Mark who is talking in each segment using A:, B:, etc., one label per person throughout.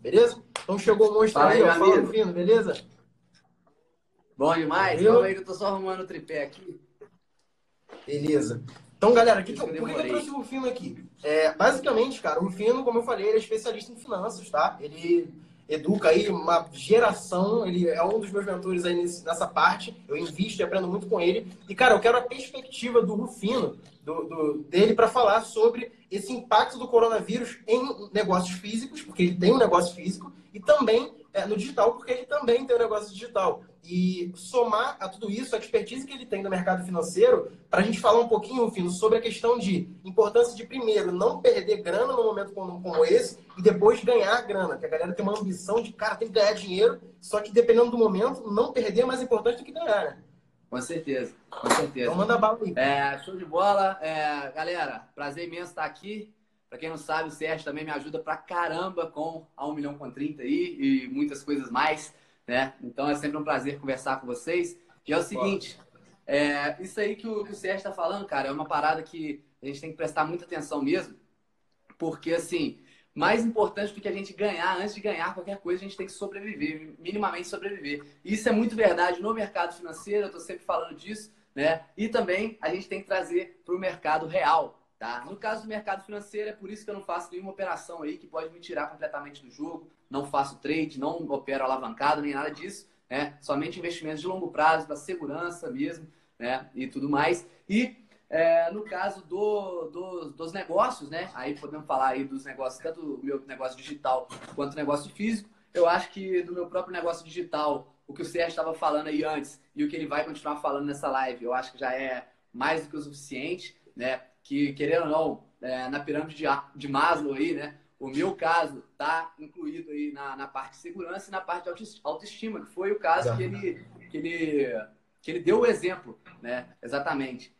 A: beleza? Então chegou o monstro
B: Fala
A: aí, ó. Fala. Rufino, beleza?
B: Bom demais. Calma aí que eu tô só arrumando o tripé aqui.
A: Beleza. Então, galera, que,
B: Por
A: que
B: eu
A: trouxe o Rufino aqui? É, basicamente, cara, o Rufino, como eu falei, ele é especialista em finanças, tá? Ele educa aí uma geração, ele é um dos meus mentores aí nessa parte. Eu invisto e aprendo muito com ele. E, cara, eu quero a perspectiva do Rufino, do, do- dele, para falar sobre esse impacto do coronavírus em negócios físicos, porque ele tem um negócio físico, e também é, no digital, porque ele também tem um negócio digital. E somar a tudo isso, a expertise que ele tem no mercado financeiro, para a gente falar um pouquinho, Rufino, sobre a questão de importância de, primeiro, não perder grana num momento como, como esse, e depois ganhar grana. Que a galera tem uma ambição de, cara, tem que ganhar dinheiro, só que dependendo do momento, não perder é mais importante do que ganhar, né?
B: Com certeza, com certeza.
A: Então manda bala aí.
B: É, show de bola. É, galera, prazer imenso estar aqui. Pra quem não sabe, o Sérgio também me ajuda pra caramba com a 1 milhão com 30 aí e muitas coisas mais, né? Então é sempre um prazer conversar com vocês. E é o seguinte, é, isso aí que o, que o Sérgio tá falando, cara, é uma parada que a gente tem que prestar muita atenção mesmo, porque assim, mais importante do que a gente ganhar, antes de ganhar qualquer coisa, a gente tem que sobreviver, minimamente sobreviver. Isso é muito verdade no mercado financeiro, eu tô sempre falando disso, né? E também a gente tem que trazer para o mercado real, tá? No caso do mercado financeiro, é por isso que eu não faço nenhuma operação aí que pode me tirar completamente do jogo, não faço trade, não opero alavancado, nem nada disso, né? Somente investimentos de longo prazo, para segurança mesmo, né? E tudo mais. E é, no caso do, do- dos negócios, né? Aí podemos falar aí dos negócios, tanto o meu negócio digital quanto negócio físico. Eu acho que do meu próprio negócio digital, o que o Sérgio estava falando aí antes e o que ele vai continuar falando nessa live, eu acho que já é mais do que o suficiente, né? Que, querendo ou não, é, na pirâmide de, de Maslow aí, né? O meu caso tá incluído aí na, na parte de segurança e na parte de autoes- autoestima, que foi o caso que ele, que ele, que ele deu o exemplo, né? Exatamente.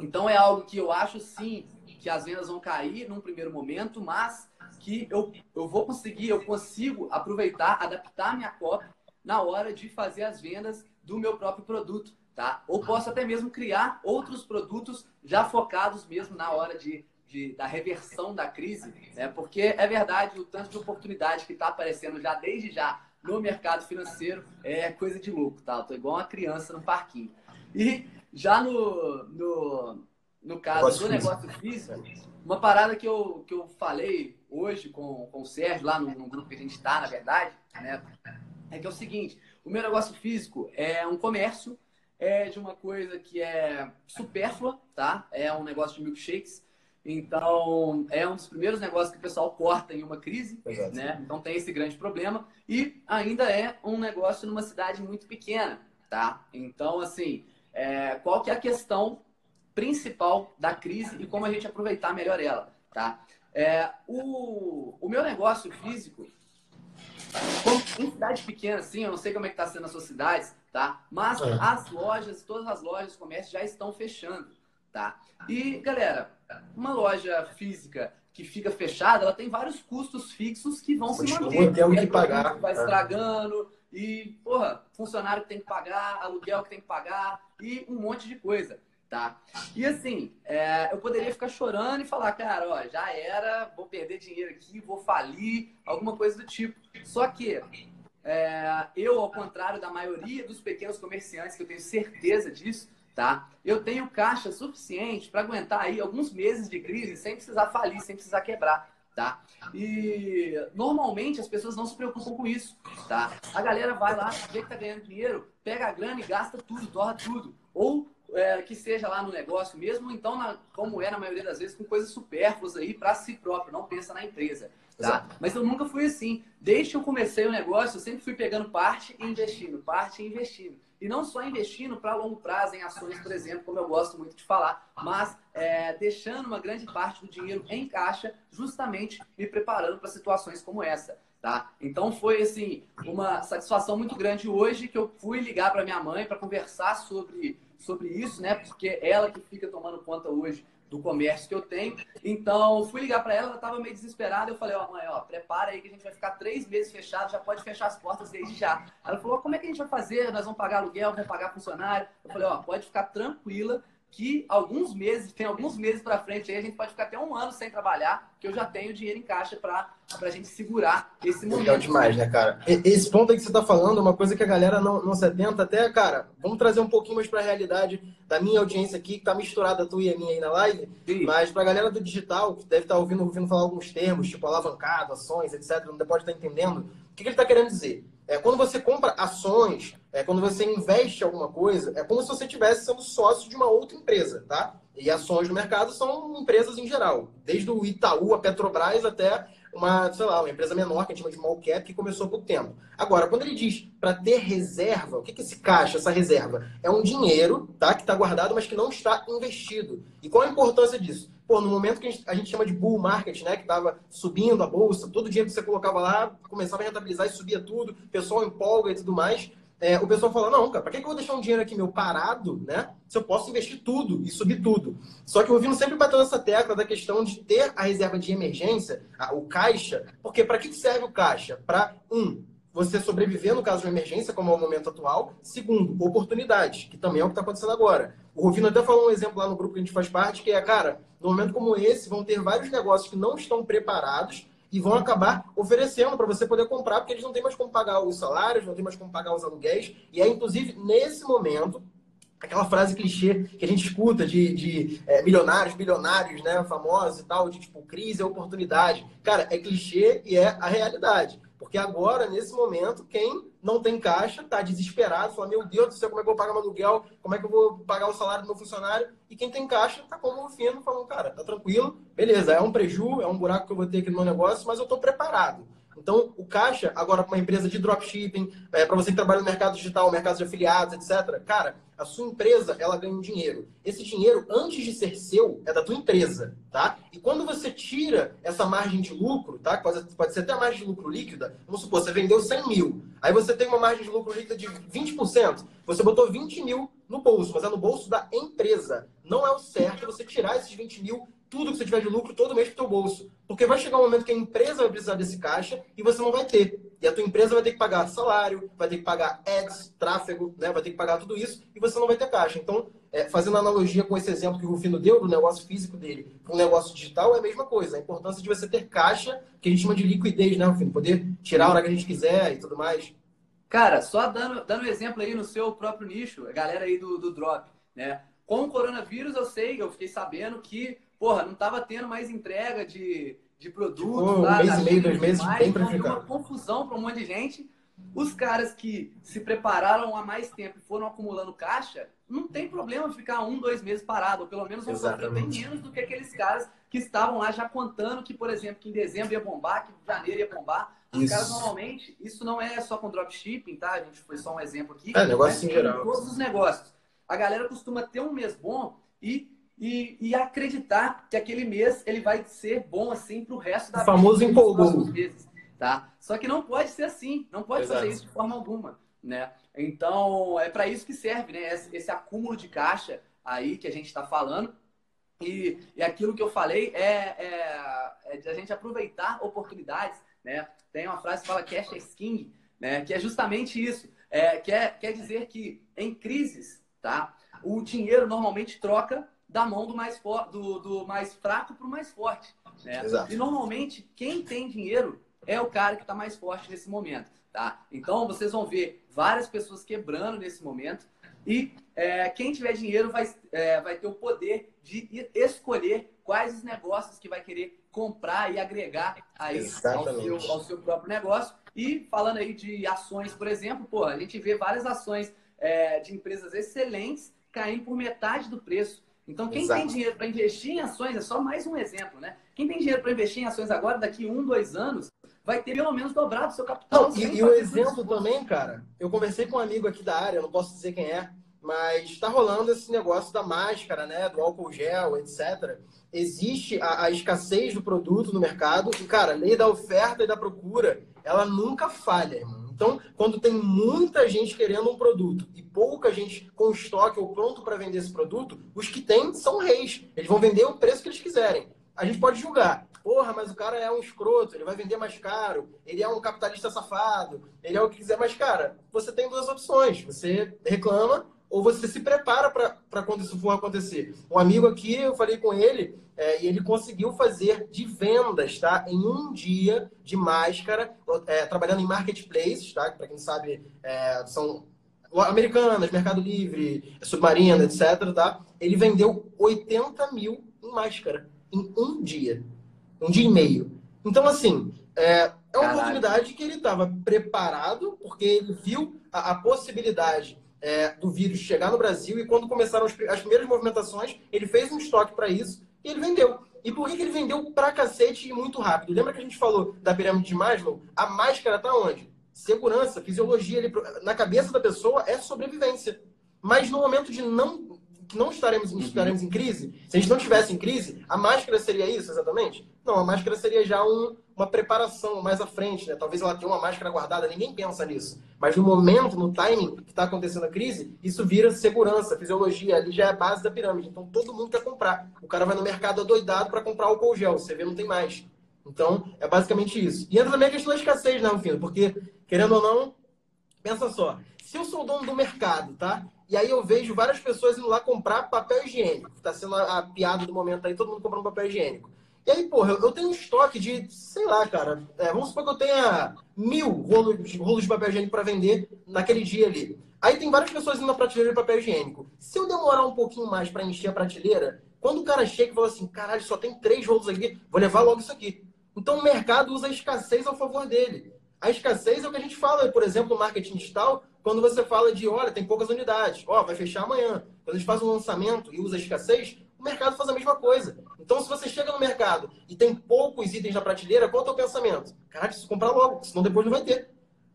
B: Então é algo que eu acho sim que as vendas vão cair num primeiro momento, mas que eu, eu vou conseguir, eu consigo aproveitar, adaptar a minha copy na hora de fazer as vendas do meu próprio produto, tá? Ou posso até mesmo criar outros produtos já focados mesmo na hora de, de- da reversão da crise, né? Porque é verdade, o tanto de oportunidade que está aparecendo já desde já no mercado financeiro é coisa de louco, tá? Eu tô igual uma criança no parquinho. E já no, no, no caso do negócio físico, uma parada que eu, que eu falei hoje com, com o Sérgio, lá no, no grupo que a gente está, na verdade, né? É que é o seguinte, o meu negócio físico é um comércio, é de uma coisa que é supérflua, tá? É um negócio de milkshakes. Então, é um dos primeiros negócios que o pessoal corta em uma crise,
A: Exato.
B: né? Então tem esse grande problema. E ainda é um negócio numa cidade muito pequena, tá? Então, assim, é, qual que é a questão principal da crise e como a gente aproveitar melhor ela, tá? É, o, o meu negócio físico, como, em cidade pequena, assim, eu não sei como é que tá sendo nas suas cidades, tá? Mas
A: É.
B: as lojas, todas as lojas, comércio já estão fechando, tá? E, galera, uma loja física que fica fechada, ela tem vários custos fixos que vão se
A: Continua
B: manter.
A: tendo que
B: é produto
A: pagar,
B: que Vai
A: é.
B: estragando e, porra, funcionário que tem que pagar, aluguel que tem que pagar e um monte de coisa, tá? E assim, é, eu poderia ficar chorando e falar, cara, ó, já era, vou perder dinheiro aqui, vou falir, alguma coisa do tipo. Só que é, eu, ao contrário da maioria dos pequenos comerciantes, que eu tenho certeza disso, tá? Eu tenho caixa suficiente para aguentar aí alguns meses de crise sem precisar falir, sem precisar quebrar, tá? E normalmente as pessoas não se preocupam com isso, tá? A galera vai lá, vê que tá ganhando dinheiro, pega a grana e gasta tudo, torra tudo. Ou é, que seja lá no negócio mesmo, ou então, na- como é na maioria das vezes, com coisas supérfluas aí para si próprio, não pensa na empresa. Tá? Mas eu nunca fui assim. Desde que eu comecei o negócio, eu sempre fui pegando parte e investindo, parte e investindo. E não só investindo para longo prazo em ações, por exemplo, como eu gosto muito de falar, mas é, deixando uma grande parte do dinheiro em caixa, justamente me preparando para situações como essa. Tá? Então foi assim uma satisfação muito grande hoje que eu fui ligar para minha mãe para conversar sobre, sobre isso, né? Porque ela que fica tomando conta hoje do comércio que eu tenho. Então, fui ligar para ela, ela estava meio desesperada. Eu falei, ó, mãe, ó, prepara aí que a gente vai ficar três meses fechado, já pode fechar as portas desde já. Ela falou, como é que a gente vai fazer? Nós vamos pagar aluguel, vamos pagar funcionário. Eu falei, ó, pode ficar tranquila, que alguns meses, tem alguns meses para frente aí, a gente pode ficar até um ano sem trabalhar, que eu já tenho dinheiro em caixa para a gente segurar esse momento.
A: Legal demais, né, cara? Esse ponto aí que você está falando é uma coisa que a galera não, não se atenta. Até, cara, vamos trazer um pouquinho mais para a realidade da minha audiência aqui, que tá misturada a tua e a minha aí na live. Sim. Mas para a galera do digital, que deve estar tá ouvindo, ouvindo falar alguns termos, tipo alavancado, ações, etc., não pode estar tá entendendo, o que, que ele está querendo dizer? É, quando você compra ações, é, quando você investe alguma coisa, é como se você estivesse sendo sócio de uma outra empresa, tá? E ações no mercado são empresas em geral, desde o Itaú, a Petrobras, até uma, sei lá, uma empresa menor que a gente chama de small cap, que começou pouco tempo. Agora, quando ele diz para ter reserva, o que é esse caixa, essa reserva? É um dinheiro, tá? Que está guardado, mas que não está investido. E qual a importância disso? Pô, no momento que a gente, a gente chama de bull market, né? Que estava subindo a bolsa, todo dinheiro que você colocava lá, começava a rentabilizar e subia tudo, o pessoal empolga e tudo mais é, o pessoal fala, não, cara, para que, que eu vou deixar um dinheiro aqui meu parado, né? Se eu posso investir tudo e subir tudo. Só que o Vino sempre bateu nessa tecla da questão de ter a reserva de emergência, a, o caixa, porque para que serve o caixa? Para, um, você sobreviver no caso de uma emergência, como é o momento atual. Segundo, oportunidade, que também é o que está acontecendo agora. O Rufino até falou um exemplo lá no grupo que a gente faz parte, que é, cara, no momento como esse, vão ter vários negócios que não estão preparados e vão acabar oferecendo para você poder comprar, porque eles não têm mais como pagar os salários, não têm mais como pagar os aluguéis. E é, inclusive, nesse momento, aquela frase clichê que a gente escuta de, de é, milionários, bilionários, né, famosos e tal, de tipo, crise é oportunidade. Cara, é clichê e é a realidade. Porque agora, nesse momento, quem não tem caixa está desesperado, fala, meu Deus do céu, como é que eu vou pagar meu aluguel? Como é que eu vou pagar o salário do meu funcionário? E quem tem caixa está como o fino, falando, cara, tá tranquilo, beleza, é um preju, é um buraco que eu vou ter aqui no meu negócio, mas eu estou preparado. Então, o caixa, agora para uma empresa de dropshipping, é, para você que trabalha no mercado digital, mercado de afiliados, etc., cara, a sua empresa, ela ganha um dinheiro. Esse dinheiro, antes de ser seu, é da tua empresa, tá? E quando você tira essa margem de lucro, tá? Pode, pode ser até a margem de lucro líquida, vamos supor, você vendeu 100 mil, aí você tem uma margem de lucro líquida de 20%, você botou 20 mil no bolso, mas é no bolso da empresa. Não é o certo você tirar esses 20 mil tudo que você tiver de lucro todo mês para o teu bolso. Porque vai chegar um momento que a empresa vai precisar desse caixa e você não vai ter. E a tua empresa vai ter que pagar salário, vai ter que pagar ads, tráfego, né? vai ter que pagar tudo isso e você não vai ter caixa. Então, é, fazendo analogia com esse exemplo que o Rufino deu do negócio físico dele para o negócio digital, é a mesma coisa. A importância de você ter caixa, que a gente chama de liquidez, né, Rufino? Poder tirar a hora que a gente quiser e tudo mais.
B: Cara, só dando, dando um exemplo aí no seu próprio nicho, a galera aí do, do Drop, né? Com o coronavírus, eu sei, eu fiquei sabendo que porra, não tava tendo mais entrega de, de produtos. Tipo,
A: lá, um mês e meio, dois meses, mais, bem então
B: uma confusão para um monte de gente. Os caras que se prepararam há mais tempo e foram acumulando caixa, não tem problema ficar um, dois meses parado, ou pelo menos vão sofrer bem menos do que aqueles caras que estavam lá já contando que, por exemplo, que em dezembro ia bombar, que em janeiro ia bombar. Os isso. caras normalmente, isso não é só com dropshipping, tá? A gente foi só um exemplo aqui.
A: É, negócio em geral.
B: Todos os negócios. A galera costuma ter um mês bom e e, e, acreditar que aquele mês ele vai ser bom assim para o resto da
A: o famoso empolgou.
B: Meses, tá? Só que não pode ser assim, não pode Exato. fazer isso de forma alguma, né? Então é para isso que serve, né? Esse, esse, acúmulo de caixa aí que a gente está falando e, e aquilo que eu falei é, é, é de a gente aproveitar oportunidades, né? Tem uma frase que fala cash is king, né? Que é justamente isso. É, quer, quer dizer que em crises, tá? O dinheiro normalmente troca da mão do mais, do, do mais fraco para o mais forte. Né? E normalmente, quem tem dinheiro é o cara que está mais forte nesse momento. Tá? Então, vocês vão ver várias pessoas quebrando nesse momento. E é, quem tiver dinheiro vai, é, vai ter o poder de escolher quais os negócios que vai querer comprar e agregar aí ao seu, ao seu, próprio negócio. E falando aí de ações, por exemplo, pô, a gente vê várias ações é, de empresas excelentes caindo por metade do preço. Então, quem Exato. tem dinheiro para investir em ações, é só mais um exemplo, né? Quem tem dinheiro para investir em ações agora, daqui um, dois anos, vai ter pelo menos dobrado seu capital.
A: Não, e, e o exemplo também, cara, eu conversei com um amigo aqui da área, não posso dizer quem é, mas está rolando esse negócio da máscara, né? Do álcool gel, etc. Existe a, a escassez do produto no mercado e, cara, a lei da oferta e da procura, ela nunca falha, irmão. Então, quando tem muita gente querendo um produto e pouca gente com estoque ou pronto para vender esse produto, os que têm são reis. Eles vão vender o preço que eles quiserem. A gente pode julgar. Porra, mas o cara é um escroto, ele vai vender mais caro, ele é um capitalista safado, ele é o que quiser. Mas, cara, você tem duas opções. Você reclama ou você se prepara para quando isso for acontecer. Um amigo aqui, eu falei com ele, é, e ele conseguiu fazer de vendas, tá? Em um dia de máscara, é, trabalhando em marketplaces, tá? Para quem sabe, é, são Americanas, Mercado Livre, Submarina, etc. Tá? Ele vendeu 80 mil em máscara em um dia. Um dia e meio. Então, assim, é, é uma oportunidade que ele estava preparado, porque ele viu a, a possibilidade é, do vírus chegar no Brasil e quando começaram as, as primeiras movimentações, ele fez um estoque para isso e ele vendeu. E por que, que ele vendeu pra cacete e muito rápido? Lembra que a gente falou da pirâmide de Maslow? A máscara tá onde? segurança, fisiologia, ele, na cabeça da pessoa é sobrevivência. Mas no momento de não que não estaremos, uhum. estaremos em crise, se a gente não estivesse em crise, a máscara seria isso exatamente? Não, a máscara seria já um, uma preparação mais à frente, né? Talvez ela tenha uma máscara guardada, ninguém pensa nisso. Mas no momento, no timing que está acontecendo a crise, isso vira segurança, fisiologia, ali já é a base da pirâmide. Então todo mundo quer comprar. O cara vai no mercado adoidado para comprar álcool gel, você vê, não tem mais. Então, é basicamente isso. E entra também a questão da escassez, né, Rufino? Porque, querendo ou não, pensa só. Se eu sou dono do mercado, tá? E aí eu vejo várias pessoas indo lá comprar papel higiênico. Tá sendo a piada do momento aí, todo mundo comprando papel higiênico. E aí, porra, eu, tenho um estoque de, sei lá, cara, é, vamos supor que eu tenha mil rolos, rolos de papel higiênico para vender naquele dia ali. Aí tem várias pessoas indo na prateleira de papel higiênico. Se eu demorar um pouquinho mais para encher a prateleira, quando o cara chega e fala assim, caralho, só tem três rolos aqui, vou levar logo isso aqui. Então o mercado usa a escassez ao favor dele. A escassez é o que a gente fala, por exemplo, no marketing digital, quando você fala de, olha, tem poucas unidades, ó, vai fechar amanhã. Quando a gente faz um lançamento e usa a escassez, o mercado faz a mesma coisa. Então, se você chega no mercado e tem poucos itens na prateleira, qual é o teu pensamento? Caralho, preciso comprar logo, senão depois não vai ter.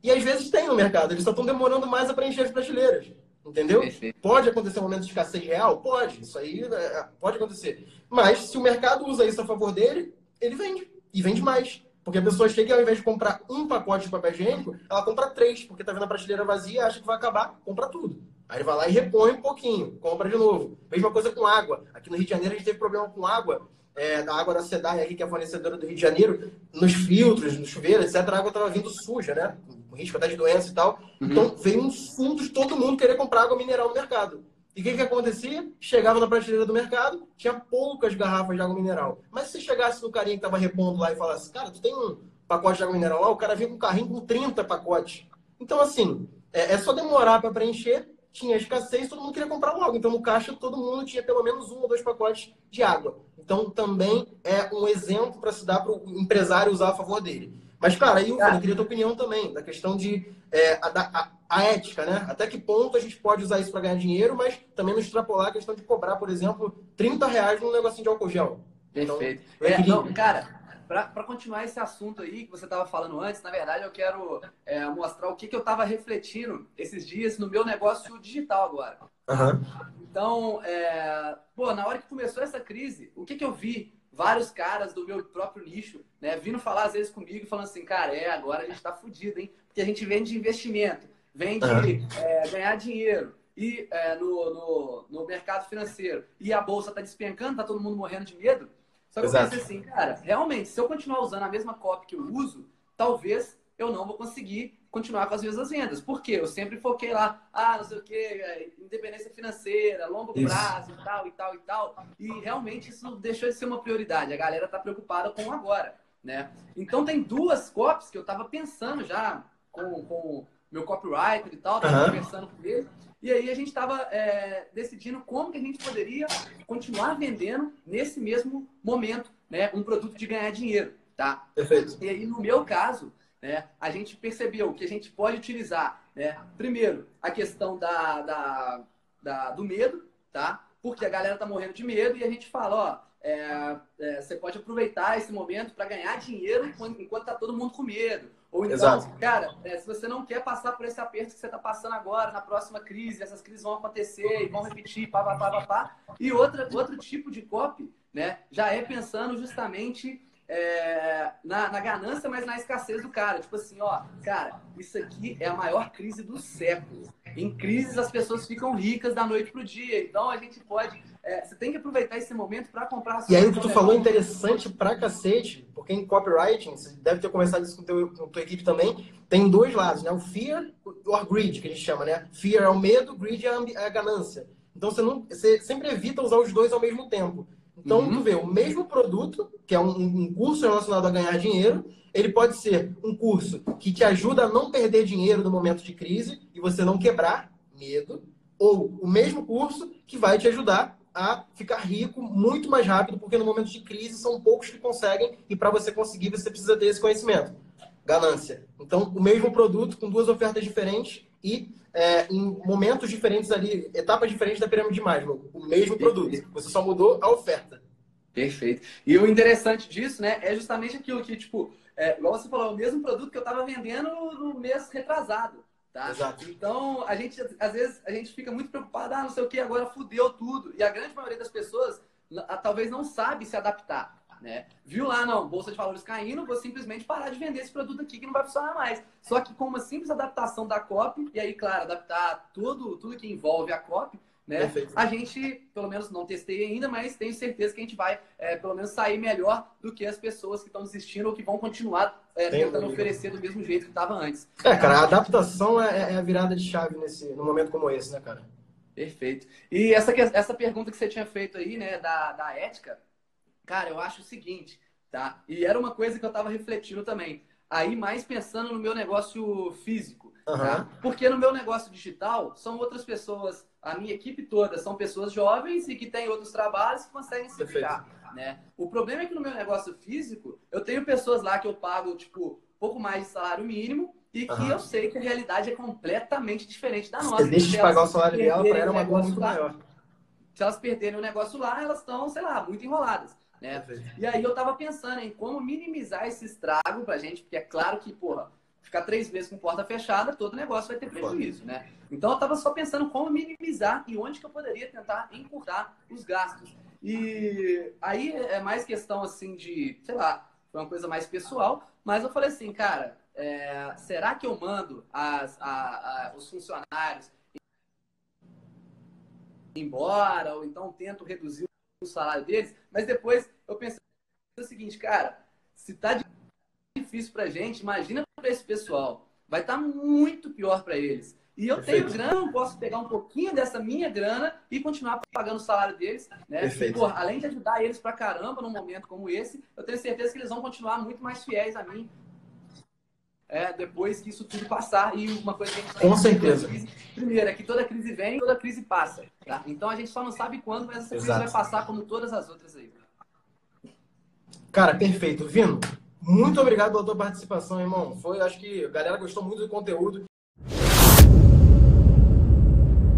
A: E às vezes tem no mercado, eles só estão demorando mais a preencher as prateleiras. Entendeu? Pode acontecer um momento de escassez real? Pode. Isso aí é, pode acontecer. Mas se o mercado usa isso a favor dele, ele vende e vende mais. Porque a pessoa chega e ao invés de comprar um pacote de papel higiênico, ela compra três, porque tá vendo a prateleira vazia, acha que vai acabar, compra tudo. Aí ele vai lá e repõe um pouquinho, compra de novo. Mesma coisa com água. Aqui no Rio de Janeiro a gente teve problema com água, é, da água da SEDAI aqui, que é a fornecedora do Rio de Janeiro, nos filtros, no chuveiro, etc. A água estava vindo suja, né? Com risco até de doença e tal. Uhum. Então veio uns fundos todo mundo querer comprar água mineral no mercado. E o que, que acontecia? Chegava na prateleira do mercado, tinha poucas garrafas de água mineral. Mas se chegasse no carinha que estava repondo lá e falasse, cara, tu tem um pacote de água mineral lá, o cara vinha com um carrinho com 30 pacotes. Então, assim, é, é só demorar para preencher, tinha escassez, todo mundo queria comprar logo. Então, no caixa, todo mundo tinha pelo menos um ou dois pacotes de água. Então, também é um exemplo para se dar para o empresário usar a favor dele. Mas, cara, aí eu, eu queria a tua opinião também, da questão de é, a, a, a, ética, né? Até que ponto a gente pode usar isso para ganhar dinheiro, mas também não extrapolar a questão de cobrar, por exemplo, 30 reais num negocinho de álcool gel.
B: Então, Perfeito. Então, é, não, cara, para continuar esse assunto aí que você estava falando antes, na verdade eu quero é, mostrar o que, que eu estava refletindo esses dias no meu negócio digital agora.
A: Uhum.
B: Então, é, pô, na hora que começou essa crise, o que, que eu vi? vários caras do meu próprio nicho, né, vindo falar às vezes comigo, falando assim, cara, é, agora a gente tá fudido, hein? Porque a gente vende investimento, vende uhum. é, ganhar dinheiro e é, no, no, no, mercado financeiro e a bolsa tá despencando, tá todo mundo morrendo de medo. Só que Exato. eu pensei assim, cara, realmente, se eu continuar usando a mesma copy que eu uso, talvez eu não vou conseguir continuar com as mesmas vendas. Por quê? Eu sempre foquei lá, ah, não sei o quê, é, independência financeira, longo isso. prazo e tal, e tal, e tal. E realmente isso deixou de ser uma prioridade. A galera tá preocupada com agora, né? Então tem duas copies que eu tava pensando já com, com meu copywriter e tal, tava uhum. conversando com ele. E aí a gente estava é, decidindo como que a gente poderia continuar vendendo nesse mesmo momento, né? Um produto de ganhar dinheiro, tá?
A: Perfeito.
B: E aí, no meu caso, né, a gente percebeu que a gente pode utilizar, né, primeiro, a questão da, da, da, do medo, tá? Porque a galera tá morrendo de medo e a gente fala, ó, é, é, você pode aproveitar esse momento para ganhar dinheiro enquanto, enquanto tá todo mundo com medo. Ou então, Exato. cara, é, se você não quer passar por esse aperto que você está passando agora, na próxima crise, essas crises vão acontecer e vão repetir, pá, pá, pá, pá, pá. E outra, outro tipo de copy, né, já é pensando justamente é, na, na, ganância, mas na escassez do cara. Tipo assim, ó, cara, isso aqui é a maior crise do século. Em crises, as pessoas ficam ricas da noite pro dia. Então, a gente pode. É, você tem que aproveitar esse momento para comprar.
A: E aí, o que tu falou é interessante pra cacete, porque em copywriting, você deve ter conversado isso com, teu, com a tua equipe também, tem dois lados, né? O fear or greed, que a gente chama, né? Fear é o medo, greed é a, é a ganância. Então, você, não, você sempre evita usar os dois ao mesmo tempo. Então, uhum. tu vê, o mesmo produto, que é um, um, curso relacionado a ganhar dinheiro, ele pode ser um curso que te ajuda a não perder dinheiro no momento de crise e você não quebrar medo, ou o mesmo curso que vai te ajudar a ficar rico muito mais rápido, porque no momento de crise são poucos que conseguem e para você conseguir você precisa ter esse conhecimento. Ganância. Então, o mesmo produto com duas ofertas diferentes e é, em momentos diferentes ali, etapas diferentes da pirâmide de Maslow. O mesmo produto. Você só mudou a oferta.
B: Perfeito. E o interessante disso, né, é justamente aquilo que, tipo, é, igual você falou, o mesmo produto que eu estava vendendo no mês retrasado. Tá?
A: Exato.
B: Então, a gente, às vezes, a gente fica muito preocupado, ah, não sei o que, agora fudeu tudo. E a grande maioria das pessoas talvez não sabe se adaptar. Né? Viu lá, não, bolsa de valores caindo, vou simplesmente parar de vender esse produto aqui que não vai funcionar mais. Só que com uma simples adaptação da copy, e aí, claro, adaptar tudo, tudo que envolve a copy, né? A gente, pelo menos não testei ainda, mas tenho certeza que a gente vai, é, pelo menos, sair melhor do que as pessoas que estão desistindo ou que vão continuar é, tentando oferecer do mesmo jeito que estava antes.
A: É, cara, a adaptação é, é, a virada de chave nesse, num momento como esse, né, cara?
B: Perfeito. E essa, essa pergunta que você tinha feito aí, né, da, da ética, Cara, eu acho o seguinte, tá? E era uma coisa que eu estava refletindo também. Aí, mais pensando no meu negócio físico, uhum. tá? Porque no meu negócio digital, são outras pessoas, a minha equipe toda são pessoas jovens e que têm outros trabalhos que conseguem se virar, né? O problema é que no meu negócio físico, eu tenho pessoas lá que eu pago, tipo, pouco mais de salário mínimo e que uhum. eu sei que a realidade é completamente diferente da nossa.
A: Você deixa de pagar o salário dela para ela uma dor muito lá, maior.
B: Se elas perderem o negócio lá, elas estão, sei lá, muito enroladas. Né? E aí eu tava pensando em como minimizar esse estrago pra gente, porque é claro que, porra, ficar três meses com porta fechada, todo negócio vai ter prejuízo, né? Então eu tava só pensando como minimizar e onde que eu poderia tentar encurtar os gastos. E aí é mais questão assim de, sei lá, foi uma coisa mais pessoal, mas eu falei assim, cara, é, será que eu mando as, a, a, os funcionários embora, ou então tento reduzir o salário deles, mas depois eu pensei o seguinte, cara, se tá difícil pra gente, imagina para esse pessoal. Vai estar tá muito pior para eles. E eu Perfeito. tenho grana, eu posso pegar um pouquinho dessa minha grana e continuar pagando o salário deles, né? E, além de ajudar eles pra caramba num momento como esse, eu tenho certeza que eles vão continuar muito mais fiéis a mim, é, depois que isso tudo passar. E uma coisa que a gente
A: Com certeza.
B: Crise, primeiro, é que toda crise vem toda crise passa. Tá? Então a gente só não sabe quando, mas essa crise Exato. vai passar como todas as outras aí.
A: Cara, perfeito. Vino, muito obrigado pela tua participação, irmão. Foi, acho que a galera gostou muito do conteúdo.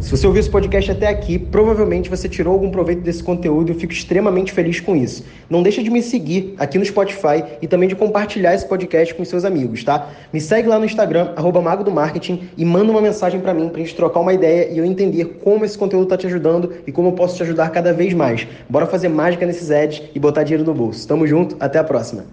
A: Se você ouviu esse podcast até aqui, provavelmente você tirou algum proveito desse conteúdo e eu fico extremamente feliz com isso. Não deixa de me seguir aqui no Spotify e também de compartilhar esse podcast com seus amigos, tá? Me segue lá no Instagram, arroba Mago do Marketing, e manda uma mensagem para mim pra gente trocar uma ideia e eu entender como esse conteúdo tá te ajudando e como eu posso te ajudar cada vez mais. Bora fazer mágica nesses ads e botar dinheiro no bolso. Tamo junto, até a próxima.